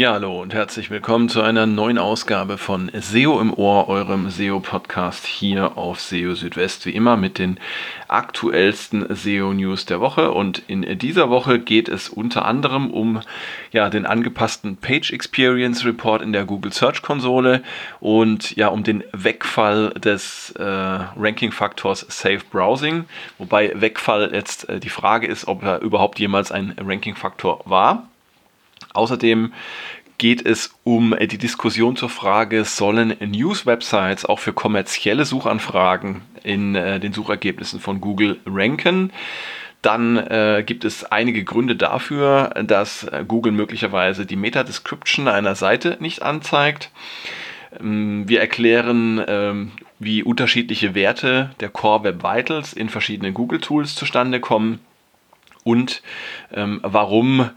Ja, hallo und herzlich willkommen zu einer neuen Ausgabe von SEO im Ohr, eurem SEO-Podcast hier auf SEO Südwest, wie immer mit den aktuellsten SEO-News der Woche. Und in dieser Woche geht es unter anderem um ja, den angepassten Page Experience Report in der Google Search Konsole und ja, um den Wegfall des äh, Ranking-Faktors Safe Browsing. Wobei Wegfall jetzt äh, die Frage ist, ob er überhaupt jemals ein Ranking-Faktor war. Außerdem geht es um die Diskussion zur Frage, sollen News-Websites auch für kommerzielle Suchanfragen in äh, den Suchergebnissen von Google ranken? Dann äh, gibt es einige Gründe dafür, dass Google möglicherweise die Meta-Description einer Seite nicht anzeigt. Ähm, wir erklären, ähm, wie unterschiedliche Werte der Core Web Vitals in verschiedenen Google-Tools zustande kommen und ähm, warum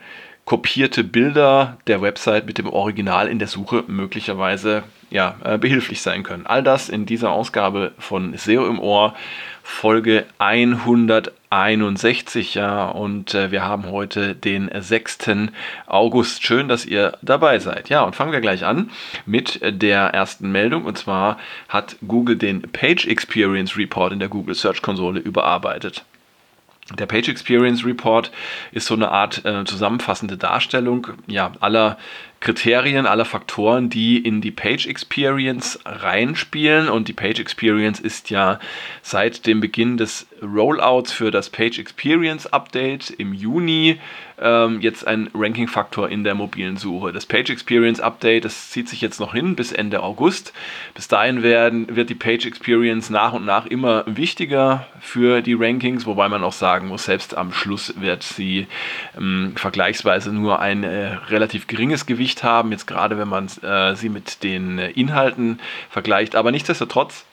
kopierte Bilder der Website mit dem Original in der Suche möglicherweise ja, äh, behilflich sein können. All das in dieser Ausgabe von SEO im Ohr, Folge 161, ja, und äh, wir haben heute den 6. August. Schön, dass ihr dabei seid. Ja, und fangen wir gleich an mit der ersten Meldung. Und zwar hat Google den Page Experience Report in der Google Search Konsole überarbeitet. Der Page Experience Report ist so eine Art äh, zusammenfassende Darstellung ja, aller Kriterien, aller Faktoren, die in die Page Experience reinspielen. Und die Page Experience ist ja seit dem Beginn des Rollouts für das Page Experience Update im Juni ähm, jetzt ein Ranking-Faktor in der mobilen Suche. Das Page Experience Update, das zieht sich jetzt noch hin bis Ende August. Bis dahin werden, wird die Page Experience nach und nach immer wichtiger für die Rankings, wobei man auch sagen muss, selbst am Schluss wird sie ähm, vergleichsweise nur ein äh, relativ geringes Gewicht Gewicht haben, jetzt gerade wenn man äh, sie mit den äh, Inhalten vergleicht. Aber nichtsdestotrotz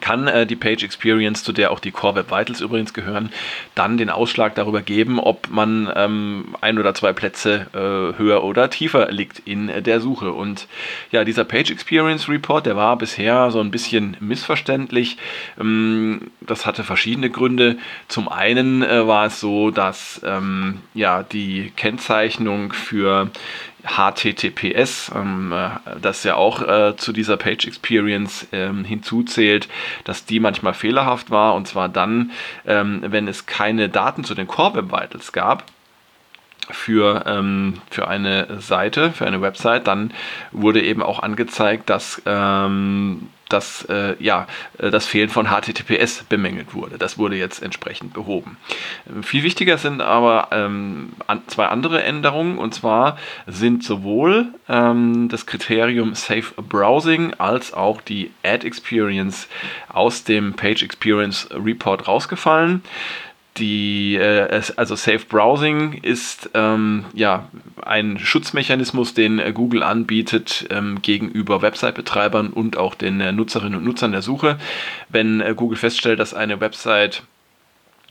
kann äh, die Page Experience, zu der auch die Core Web Vitals übrigens gehören, dann den Ausschlag darüber geben, ob man ähm, ein oder zwei Plätze äh, höher oder tiefer liegt in äh, der Suche. Und ja, dieser Page Experience Report, der war bisher so ein bisschen missverständlich. Ähm, das hatte verschiedene Gründe. Zum einen äh, war es so, dass ähm, ja die Kennzeichnung für HTTPS, ähm, äh, das ja auch äh, zu dieser Page Experience ähm, hinzuzählt, dass die manchmal fehlerhaft war. Und zwar dann, ähm, wenn es keine Daten zu den Core Web Vitals gab für, ähm, für eine Seite, für eine Website, dann wurde eben auch angezeigt, dass ähm, dass äh, ja, äh, das Fehlen von HTTPS bemängelt wurde. Das wurde jetzt entsprechend behoben. Ähm, viel wichtiger sind aber ähm, an, zwei andere Änderungen und zwar sind sowohl ähm, das Kriterium Safe Browsing als auch die Ad Experience aus dem Page Experience Report rausgefallen die, äh, also Safe Browsing ist ähm, ja ein Schutzmechanismus, den äh, Google anbietet ähm, gegenüber Website-Betreibern und auch den äh, Nutzerinnen und Nutzern der Suche. Wenn äh, Google feststellt, dass eine Website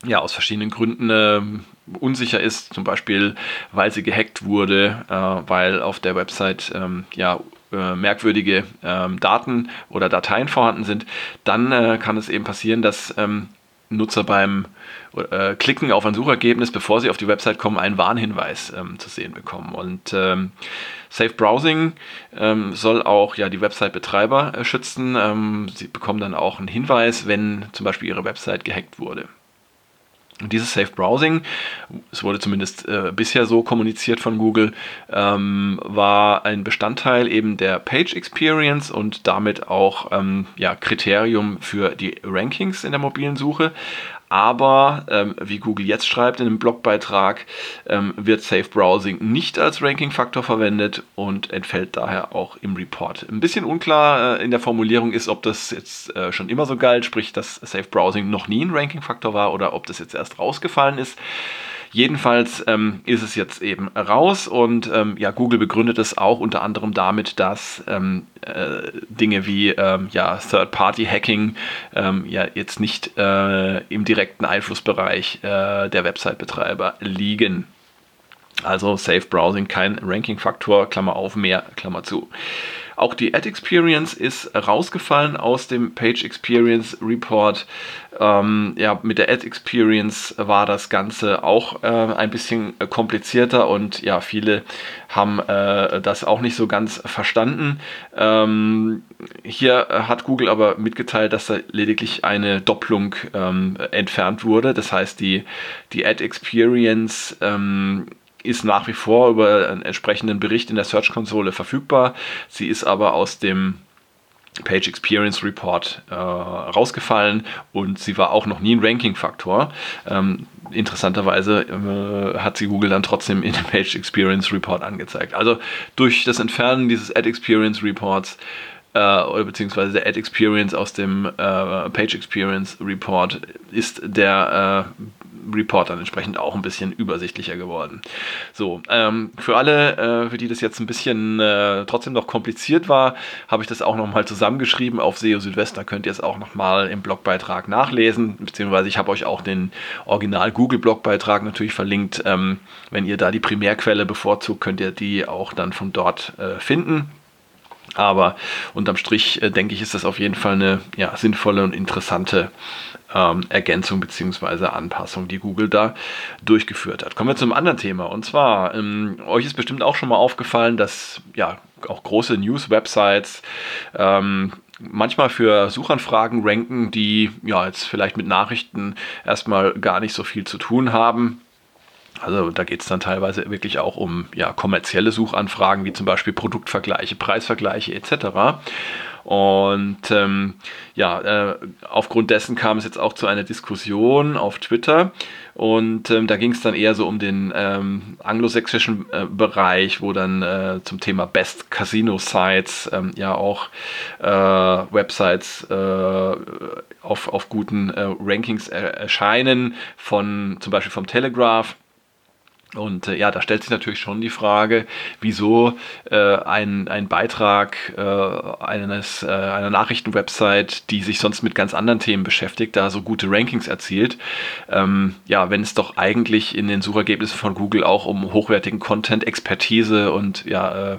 ja aus verschiedenen Gründen äh, unsicher ist, zum Beispiel weil sie gehackt wurde, äh, weil auf der Website ähm, ja merkwürdige ähm, Daten oder Dateien vorhanden sind, dann kann es eben passieren, dass ähm, Nutzer beim äh, Klicken auf ein Suchergebnis, bevor sie auf die Website kommen, einen Warnhinweis ähm, zu sehen bekommen. Und ähm, Safe Browsing ähm, soll auch ja, die Website-Betreiber äh, schützen. Ähm, sie bekommen dann auch einen Hinweis, wenn zum Beispiel ihre Website gehackt wurde. Und dieses Safe Browsing, es wurde zumindest äh, bisher so kommuniziert von Google, ähm, war ein Bestandteil eben der Page Experience und damit auch ähm, ja, Kriterium für die Rankings in der mobilen Suche. Aber ähm, wie Google jetzt schreibt in einem Blogbeitrag, ähm, wird Safe Browsing nicht als Ranking-Faktor verwendet und entfällt daher auch im Report. Ein bisschen unklar äh, in der Formulierung ist, ob das jetzt äh, schon immer so galt, sprich, dass Safe Browsing noch nie ein Ranking-Faktor war oder ob das jetzt erst rausgefallen ist. Jedenfalls ähm, ist es jetzt eben raus und ähm, ja, Google begründet es auch unter anderem damit, dass ähm, äh, Dinge wie ähm, ja, Third-Party-Hacking ähm, ja jetzt nicht äh, im direkten Einflussbereich äh, der Website-Betreiber liegen. Also Safe Browsing kein Ranking-Faktor, Klammer auf, mehr, Klammer zu. Auch die Ad Experience ist rausgefallen aus dem Page Experience Report. Ähm, ja, mit der Ad Experience war das Ganze auch äh, ein bisschen komplizierter und ja, viele haben äh, das auch nicht so ganz verstanden. Ähm, hier hat Google aber mitgeteilt, dass da lediglich eine Doppelung ähm, entfernt wurde. Das heißt, die, die Ad Experience ähm, ist nach wie vor über einen entsprechenden Bericht in der Search-Konsole verfügbar. Sie ist aber aus dem Page Experience Report äh, rausgefallen und sie war auch noch nie ein Ranking-Faktor. Ähm, interessanterweise äh, hat sie Google dann trotzdem in dem Page Experience Report angezeigt. Also durch das Entfernen dieses Ad Experience Reports äh, beziehungsweise der Ad Experience aus dem äh, Page Experience Report ist der äh, Report dann entsprechend auch ein bisschen übersichtlicher geworden. So, ähm, für alle, äh, für die das jetzt ein bisschen äh, trotzdem noch kompliziert war, habe ich das auch nochmal zusammengeschrieben auf SEO Südwest. Da könnt ihr es auch nochmal im Blogbeitrag nachlesen, beziehungsweise ich habe euch auch den Original Google Blogbeitrag natürlich verlinkt. Ähm, wenn ihr da die Primärquelle bevorzugt, könnt ihr die auch dann von dort äh, finden. Aber unterm Strich äh, denke ich, ist das auf jeden Fall eine ja, sinnvolle und interessante ähm, Ergänzung bzw. Anpassung, die Google da durchgeführt hat. Kommen wir zum anderen Thema. Und zwar, ähm, euch ist bestimmt auch schon mal aufgefallen, dass ja auch große News-Websites ähm, manchmal für Suchanfragen ranken, die ja jetzt vielleicht mit Nachrichten erstmal gar nicht so viel zu tun haben. Also da geht es dann teilweise wirklich auch um ja, kommerzielle Suchanfragen, wie zum Beispiel Produktvergleiche, Preisvergleiche etc. Und ähm, ja, äh, aufgrund dessen kam es jetzt auch zu einer Diskussion auf Twitter. Und ähm, da ging es dann eher so um den ähm, anglosächsischen äh, Bereich, wo dann äh, zum Thema Best Casino Sites ähm, ja auch äh, Websites äh, auf, auf guten äh, Rankings erscheinen, von zum Beispiel vom Telegraph und äh, ja, da stellt sich natürlich schon die Frage, wieso äh, ein, ein Beitrag äh, eines, äh, einer Nachrichtenwebsite, die sich sonst mit ganz anderen Themen beschäftigt, da so gute Rankings erzielt. Ähm, ja, wenn es doch eigentlich in den Suchergebnissen von Google auch um hochwertigen Content, Expertise und ja, äh,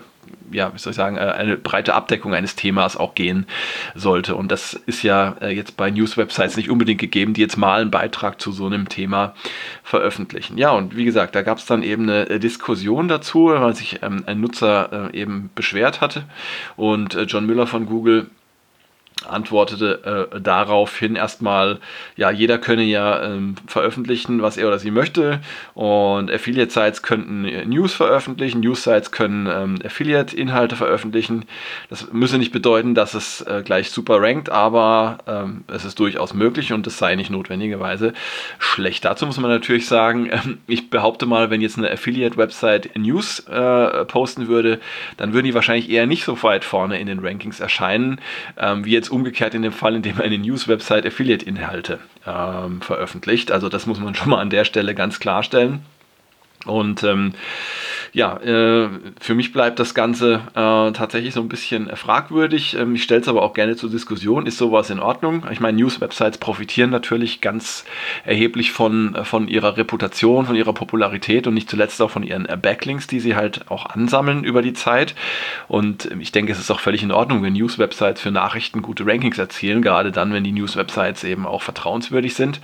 ja, wie soll ich sagen, äh, eine breite Abdeckung eines Themas auch gehen sollte. Und das ist ja äh, jetzt bei News-Websites nicht unbedingt gegeben, die jetzt mal einen Beitrag zu so einem Thema veröffentlichen. Ja, und wie gesagt, da gab es dann eben eine äh, Diskussion dazu, weil sich ähm, ein Nutzer eben beschwert hatte. Und John Müller von Google antwortete äh, daraufhin erstmal, ja, jeder könne ja ähm, veröffentlichen, was er oder sie möchte und Affiliate-Sites könnten News veröffentlichen, News-Sites können ähm, Affiliate-Inhalte veröffentlichen. Das müsse nicht bedeuten, dass es äh, gleich super rankt, aber ähm, es ist durchaus möglich und es sei nicht notwendigerweise schlecht. Dazu muss man natürlich sagen, äh, ich behaupte mal, wenn jetzt eine Affiliate-Website News äh, posten würde, dann würden die wahrscheinlich eher nicht so weit vorne in den Rankings erscheinen, ähm, wie jetzt umgekehrt in dem Fall, in dem eine News-Website Affiliate-Inhalte ähm, veröffentlicht. Also das muss man schon mal an der Stelle ganz klarstellen. Und ähm, ja, äh, für mich bleibt das Ganze äh, tatsächlich so ein bisschen äh, fragwürdig. Ähm, ich stelle es aber auch gerne zur Diskussion. Ist sowas in Ordnung? Ich meine, News-Websites profitieren natürlich ganz erheblich von, äh, von ihrer Reputation, von ihrer Popularität und nicht zuletzt auch von ihren äh, Backlinks, die sie halt auch ansammeln über die Zeit. Und ähm, ich denke, es ist auch völlig in Ordnung, wenn News-Websites für Nachrichten gute Rankings erzielen, gerade dann, wenn die News-Websites eben auch vertrauenswürdig sind.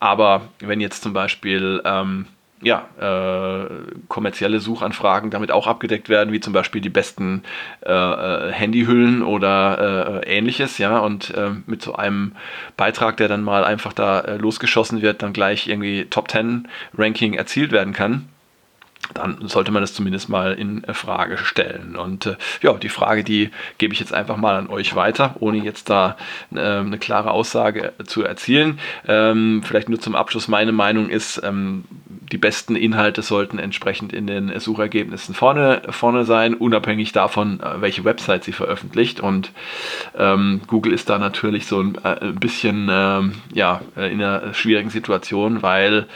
Aber wenn jetzt zum Beispiel ähm, ja, äh, kommerzielle Suchanfragen damit auch abgedeckt werden, wie zum Beispiel die besten äh, äh Handyhüllen oder äh, ähnliches, ja, und äh, mit so einem Beitrag, der dann mal einfach da äh, losgeschossen wird, dann gleich irgendwie Top 10 Ranking erzielt werden kann dann sollte man das zumindest mal in Frage stellen. Und ja, die Frage, die gebe ich jetzt einfach mal an euch weiter, ohne jetzt da äh, eine klare Aussage zu erzielen. Ähm, vielleicht nur zum Abschluss meine Meinung ist, ähm, die besten Inhalte sollten entsprechend in den Suchergebnissen vorne, vorne sein, unabhängig davon, äh, welche Website sie veröffentlicht. Und ähm, Google ist da natürlich so ein, äh, ein bisschen ähm, ja, in einer schwierigen Situation, weil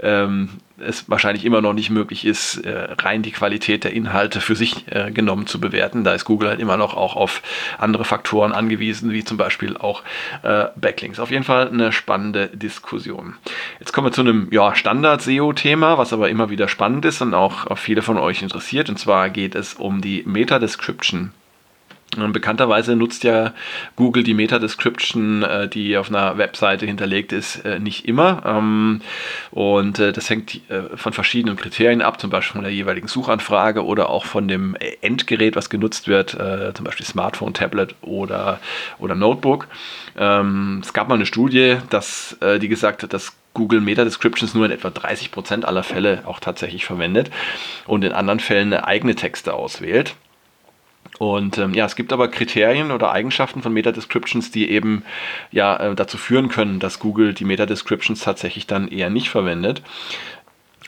ähm, es wahrscheinlich immer noch nicht möglich ist, äh, rein die Qualität der Inhalte für sich äh, genommen zu bewerten. Da ist Google halt immer noch auch auf andere Faktoren angewiesen, wie zum Beispiel auch äh, Backlinks. Auf jeden Fall eine spannende Diskussion. Jetzt kommen wir zu einem ja, Standard-SEO-Thema, was aber immer wieder spannend ist und auch viele von euch interessiert. Und zwar geht es um die Meta-Description Bekannterweise nutzt ja Google die Meta-Description, äh, die auf einer Webseite hinterlegt ist, äh, nicht immer. Ähm, und äh, das hängt von verschiedenen Kriterien ab, zum Beispiel von der jeweiligen Suchanfrage oder auch von dem Endgerät, was genutzt wird, zum Beispiel Smartphone, Tablet oder, oder Notebook. Ähm, es gab mal eine Studie, dass, die gesagt hat, dass Google Meta Descriptions nur in etwa 30% aller Fälle auch tatsächlich verwendet und in anderen Fällen eigene Texte auswählt. Und ähm, ja, es gibt aber Kriterien oder Eigenschaften von Meta-Descriptions, die eben ja äh, dazu führen können, dass Google die Meta-Descriptions tatsächlich dann eher nicht verwendet.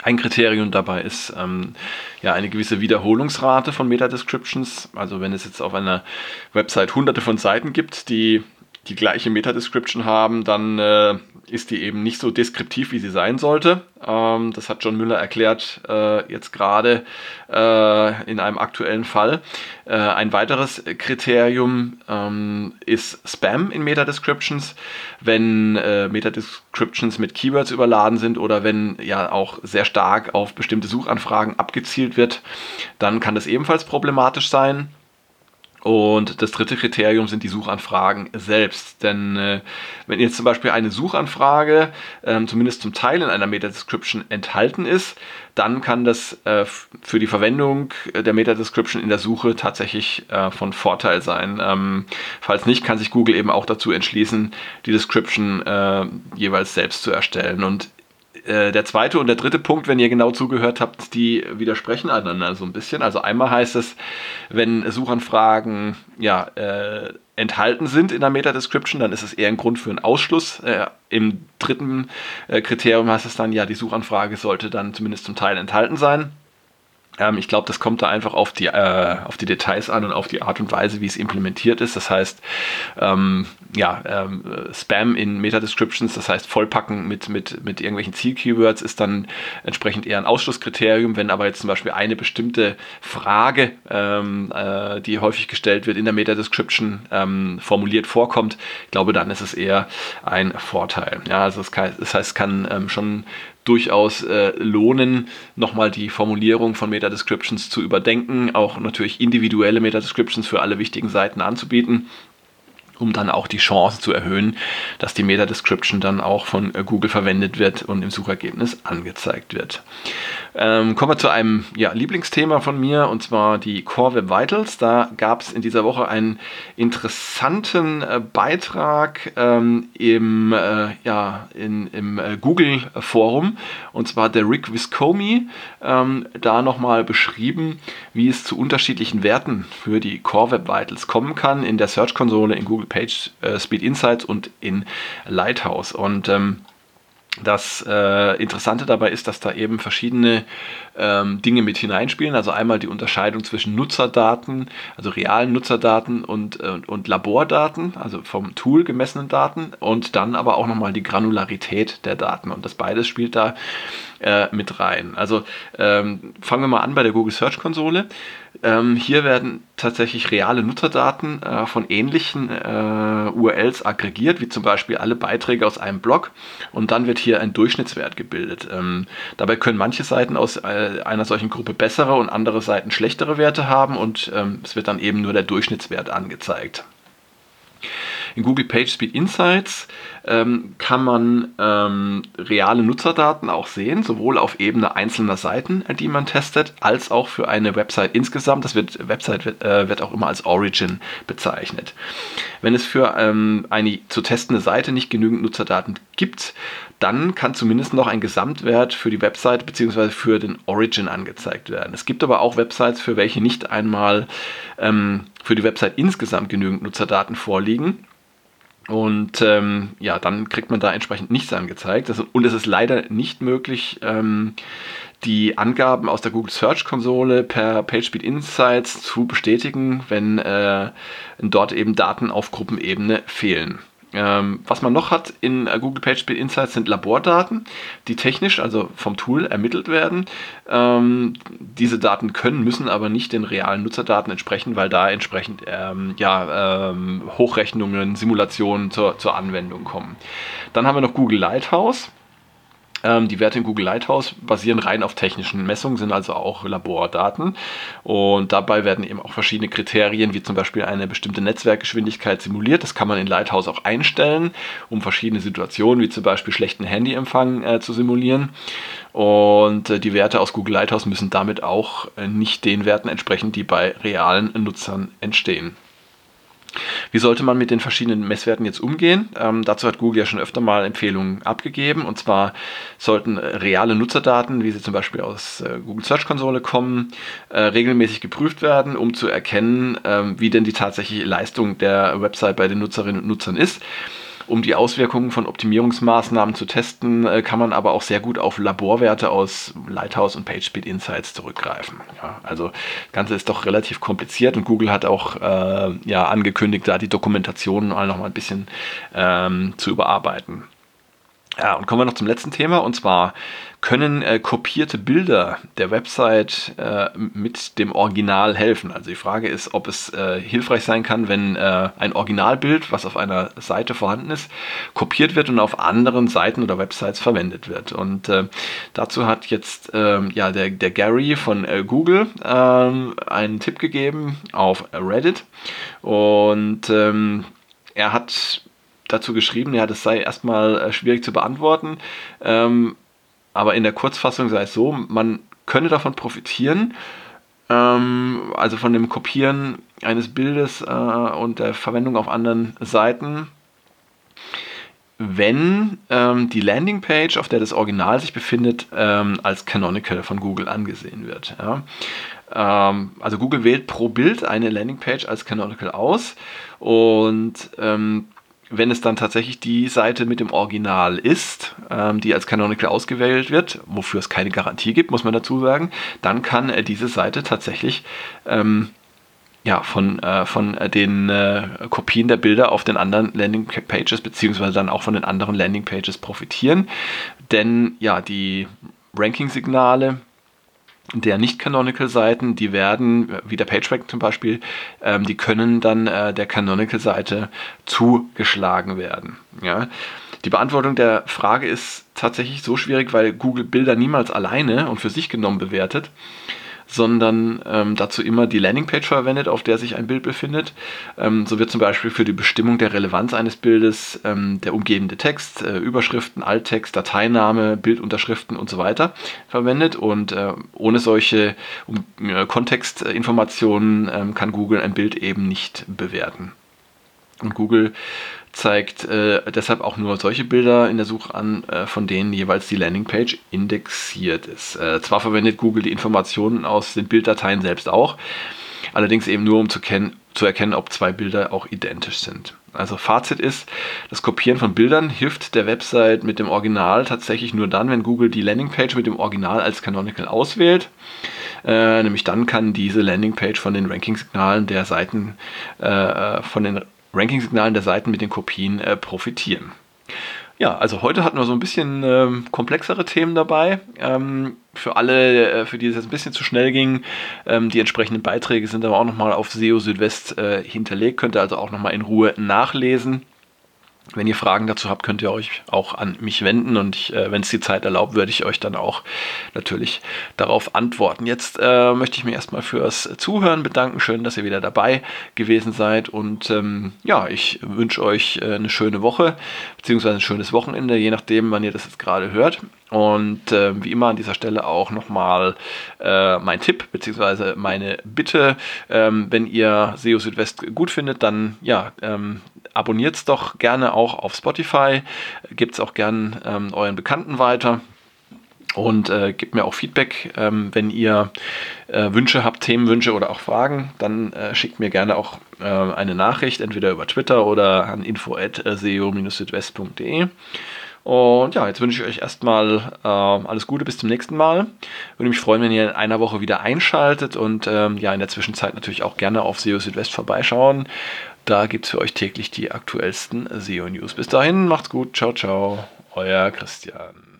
Ein Kriterium dabei ist ähm, ja eine gewisse Wiederholungsrate von Meta-Descriptions. Also wenn es jetzt auf einer Website hunderte von Seiten gibt, die die gleiche Meta-Description haben, dann äh, ist die eben nicht so deskriptiv, wie sie sein sollte. Ähm, das hat John Müller erklärt, äh, jetzt gerade äh, in einem aktuellen Fall. Äh, ein weiteres Kriterium ähm, ist Spam in Meta-Descriptions. Wenn äh, Meta-Descriptions mit Keywords überladen sind oder wenn ja auch sehr stark auf bestimmte Suchanfragen abgezielt wird, dann kann das ebenfalls problematisch sein. Und das dritte Kriterium sind die Suchanfragen selbst. Denn äh, wenn jetzt zum Beispiel eine Suchanfrage ähm, zumindest zum Teil in einer Meta-Description enthalten ist, dann kann das äh, für die Verwendung der Meta-Description in der Suche tatsächlich äh, von Vorteil sein. Ähm, falls nicht, kann sich Google eben auch dazu entschließen, die Description äh, jeweils selbst zu erstellen. Und äh, der zweite und der dritte Punkt, wenn ihr genau zugehört habt, die widersprechen einander so ein bisschen. Also einmal heißt es, wenn Suchanfragen ja, äh, enthalten sind in der Meta-Description, dann ist es eher ein Grund für einen Ausschluss. Äh, Im dritten äh, Kriterium heißt es dann, ja, die Suchanfrage sollte dann zumindest zum Teil enthalten sein. Ähm, ich glaube, das kommt da einfach auf die, äh, auf die Details an und auf die Art und Weise, wie es implementiert ist. Das heißt, ähm, ja, ähm, Spam in Meta-Descriptions, das heißt Vollpacken mit, mit, mit irgendwelchen Ziel-Keywords ist dann entsprechend eher ein Ausschlusskriterium. Wenn aber jetzt zum Beispiel eine bestimmte Frage, ähm, äh, die häufig gestellt wird, in der Meta-Description ähm, formuliert vorkommt, ich glaube, dann ist es eher ein Vorteil. Ja, also das, kann, das heißt, es kann ähm, schon durchaus äh, lohnen, nochmal die Formulierung von Meta-Descriptions zu überdenken, auch natürlich individuelle Meta-Descriptions für alle wichtigen Seiten anzubieten um dann auch die Chance zu erhöhen, dass die Meta-Description dann auch von äh, Google verwendet wird und im Suchergebnis angezeigt wird. Ähm, kommen wir zu einem ja, Lieblingsthema von mir und zwar die Core Web Vitals. Da gab es in dieser Woche einen interessanten äh, Beitrag ähm, im, äh, ja, in, im äh, Google Forum und zwar der Rick Viscomi. Ähm, da nochmal beschrieben, wie es zu unterschiedlichen Werten für die Core Web Vitals kommen kann in der Search-Konsole in Google Page äh, Speed Insights und in Lighthouse. Und ähm, das äh, Interessante dabei ist, dass da eben verschiedene ähm, Dinge mit hineinspielen. Also einmal die Unterscheidung zwischen Nutzerdaten, also realen Nutzerdaten und, äh, und Labordaten, also vom Tool gemessenen Daten und dann aber auch nochmal die Granularität der Daten. Und das beides spielt da äh, mit rein. Also ähm, fangen wir mal an bei der Google Search Konsole. Ähm, hier werden tatsächlich reale Nutzerdaten äh, von ähnlichen äh, URLs aggregiert, wie zum Beispiel alle Beiträge aus einem Blog und dann wird hier ein Durchschnittswert gebildet. Ähm, dabei können manche Seiten aus äh, einer solchen Gruppe bessere und andere Seiten schlechtere Werte haben und ähm, es wird dann eben nur der Durchschnittswert angezeigt. In Google PageSpeed Insights ähm, kann man ähm, reale Nutzerdaten auch sehen, sowohl auf Ebene einzelner Seiten, die man testet, als auch für eine Website insgesamt. Das wird, Website wird, äh, wird auch immer als Origin bezeichnet. Wenn es für ähm, eine zu testende Seite nicht genügend Nutzerdaten gibt, dann kann zumindest noch ein Gesamtwert für die Website bzw. für den Origin angezeigt werden. Es gibt aber auch Websites, für welche nicht einmal ähm, für die Website insgesamt genügend Nutzerdaten vorliegen. Und ähm, ja, dann kriegt man da entsprechend nichts angezeigt. Das, und es ist leider nicht möglich, ähm, die Angaben aus der Google Search Konsole per PageSpeed Insights zu bestätigen, wenn äh, dort eben Daten auf Gruppenebene fehlen. Ähm, was man noch hat in äh, Google PageSpeed Insights sind Labordaten, die technisch, also vom Tool ermittelt werden. Ähm, diese Daten können, müssen aber nicht den realen Nutzerdaten entsprechen, weil da entsprechend ähm, ja, ähm, Hochrechnungen, Simulationen zur, zur Anwendung kommen. Dann haben wir noch Google Lighthouse. Ähm, die Werte in Google Lighthouse basieren rein auf technischen Messungen, sind also auch Labordaten. Und dabei werden eben auch verschiedene Kriterien, wie zum Beispiel eine bestimmte Netzwerkgeschwindigkeit simuliert. Das kann man in Lighthouse auch einstellen, um verschiedene Situationen, wie zum Beispiel schlechten Handyempfang, äh, zu simulieren. Und äh, die Werte aus Google Lighthouse müssen damit auch äh, nicht den Werten entsprechen, die bei realen Nutzern entstehen. Wie sollte man mit den verschiedenen Messwerten jetzt umgehen? Ähm, dazu hat Google ja schon öfter mal Empfehlungen abgegeben. Und zwar sollten äh, reale Nutzerdaten, wie sie zum Beispiel aus äh, Google Search Konsole kommen, äh, regelmäßig geprüft werden, um zu erkennen, ähm, wie denn die tatsächliche Leistung der Website bei den Nutzerinnen und Nutzern ist. Um die Auswirkungen von Optimierungsmaßnahmen zu testen, äh, kann man aber auch sehr gut auf Laborwerte aus Lighthouse und PageSpeed Insights zurückgreifen. Ja, also das Ganze ist doch relativ kompliziert und Google hat auch äh, ja, angekündigt, da die Dokumentation noch mal ein bisschen ähm, zu überarbeiten. Ja, und kommen wir noch zum letzten Thema und zwar können äh, kopierte Bilder der Website äh, mit dem Original helfen. Also die Frage ist, ob es äh, hilfreich sein kann, wenn äh, ein Originalbild, was auf einer Seite vorhanden ist, kopiert wird und auf anderen Seiten oder Websites verwendet wird. Und äh, dazu hat jetzt ähm, ja, der, der Gary von äh, Google ähm, einen Tipp gegeben auf Reddit und ähm, er hat dazu geschrieben, ja, das sei erstmal schwierig zu beantworten. Ähm, aber in der Kurzfassung sei es so, man könne davon profitieren, ähm, also von dem Kopieren eines Bildes äh, und der Verwendung auf anderen Seiten, wenn ähm, die Landingpage, auf der das Original sich befindet, ähm, als canonical von Google angesehen wird. Ja. Ähm, also Google wählt pro Bild eine Landingpage als canonical aus und ähm, wenn es dann tatsächlich die Seite mit dem Original ist, ähm, die als Canonical ausgewählt wird, wofür es keine Garantie gibt, muss man dazu sagen, dann kann äh, diese Seite tatsächlich ähm, ja, von, äh, von den äh, Kopien der Bilder auf den anderen Landingpages beziehungsweise dann auch von den anderen Landingpages profitieren. Denn ja, die Ranking-Signale der Nicht-Canonical-Seiten, die werden, wie der PageRank zum Beispiel, ähm, die können dann äh, der Canonical-Seite zugeschlagen werden. Ja? Die Beantwortung der Frage ist tatsächlich so schwierig, weil Google Bilder niemals alleine und für sich genommen bewertet sondern ähm, dazu immer die Landingpage verwendet, auf der sich ein Bild befindet. Ähm, so wird zum Beispiel für die Bestimmung der Relevanz eines Bildes ähm, der umgebende Text, äh, Überschriften, Alttext, Dateiname, Bildunterschriften und so weiter verwendet. Und äh, ohne solche um, äh, Kontextinformationen ähm, kann Google ein Bild eben nicht bewerten. Und Google zeigt äh, deshalb auch nur solche Bilder in der Suche an, äh, von denen jeweils die Landingpage indexiert ist. Äh, zwar verwendet Google die Informationen aus den Bilddateien selbst auch, allerdings eben nur um zu, zu erkennen, ob zwei Bilder auch identisch sind. Also Fazit ist, das Kopieren von Bildern hilft der Website mit dem Original tatsächlich nur dann, wenn Google die Landingpage mit dem Original als Canonical auswählt. Äh, nämlich dann kann diese Landingpage von den Ranking-Signalen der Seiten, äh, äh von den Ranking-Signalen der Seiten mit den Kopien äh, profitieren. Ja, also heute hatten wir so ein bisschen ähm, komplexere Themen dabei. Ähm, für alle, äh, für die es jetzt ein bisschen zu schnell ging, ähm, die entsprechenden Beiträge sind aber auch nochmal auf SEO Südwest äh, hinterlegt. Könnt ihr also auch nochmal in Ruhe nachlesen. Wenn ihr Fragen dazu habt, könnt ihr euch auch an mich wenden und äh, wenn es die Zeit erlaubt, würde ich euch dann auch natürlich darauf antworten. Jetzt äh, möchte ich mich erstmal fürs Zuhören bedanken. Schön, dass ihr wieder dabei gewesen seid und ähm, ja, ich wünsche euch äh, eine schöne Woche beziehungsweise ein schönes Wochenende, je nachdem, wann ihr das jetzt gerade hört. Und äh, wie immer an dieser Stelle auch nochmal äh, mein Tipp bzw. meine Bitte, ähm, wenn ihr SEO Südwest gut findet, dann ja, ähm, abonniert es doch gerne auch auf Spotify, gebt es auch gerne ähm, euren Bekannten weiter. Und äh, gebt mir auch Feedback, ähm, wenn ihr äh, Wünsche habt, Themenwünsche oder auch Fragen, dann äh, schickt mir gerne auch äh, eine Nachricht, entweder über Twitter oder an info.seo-südwest.de. Und ja, jetzt wünsche ich euch erstmal äh, alles Gute bis zum nächsten Mal. Würde mich freuen, wenn ihr in einer Woche wieder einschaltet und ähm, ja, in der Zwischenzeit natürlich auch gerne auf SEO Südwest vorbeischauen. Da gibt es für euch täglich die aktuellsten SEO-News. Bis dahin, macht's gut, ciao, ciao, euer Christian.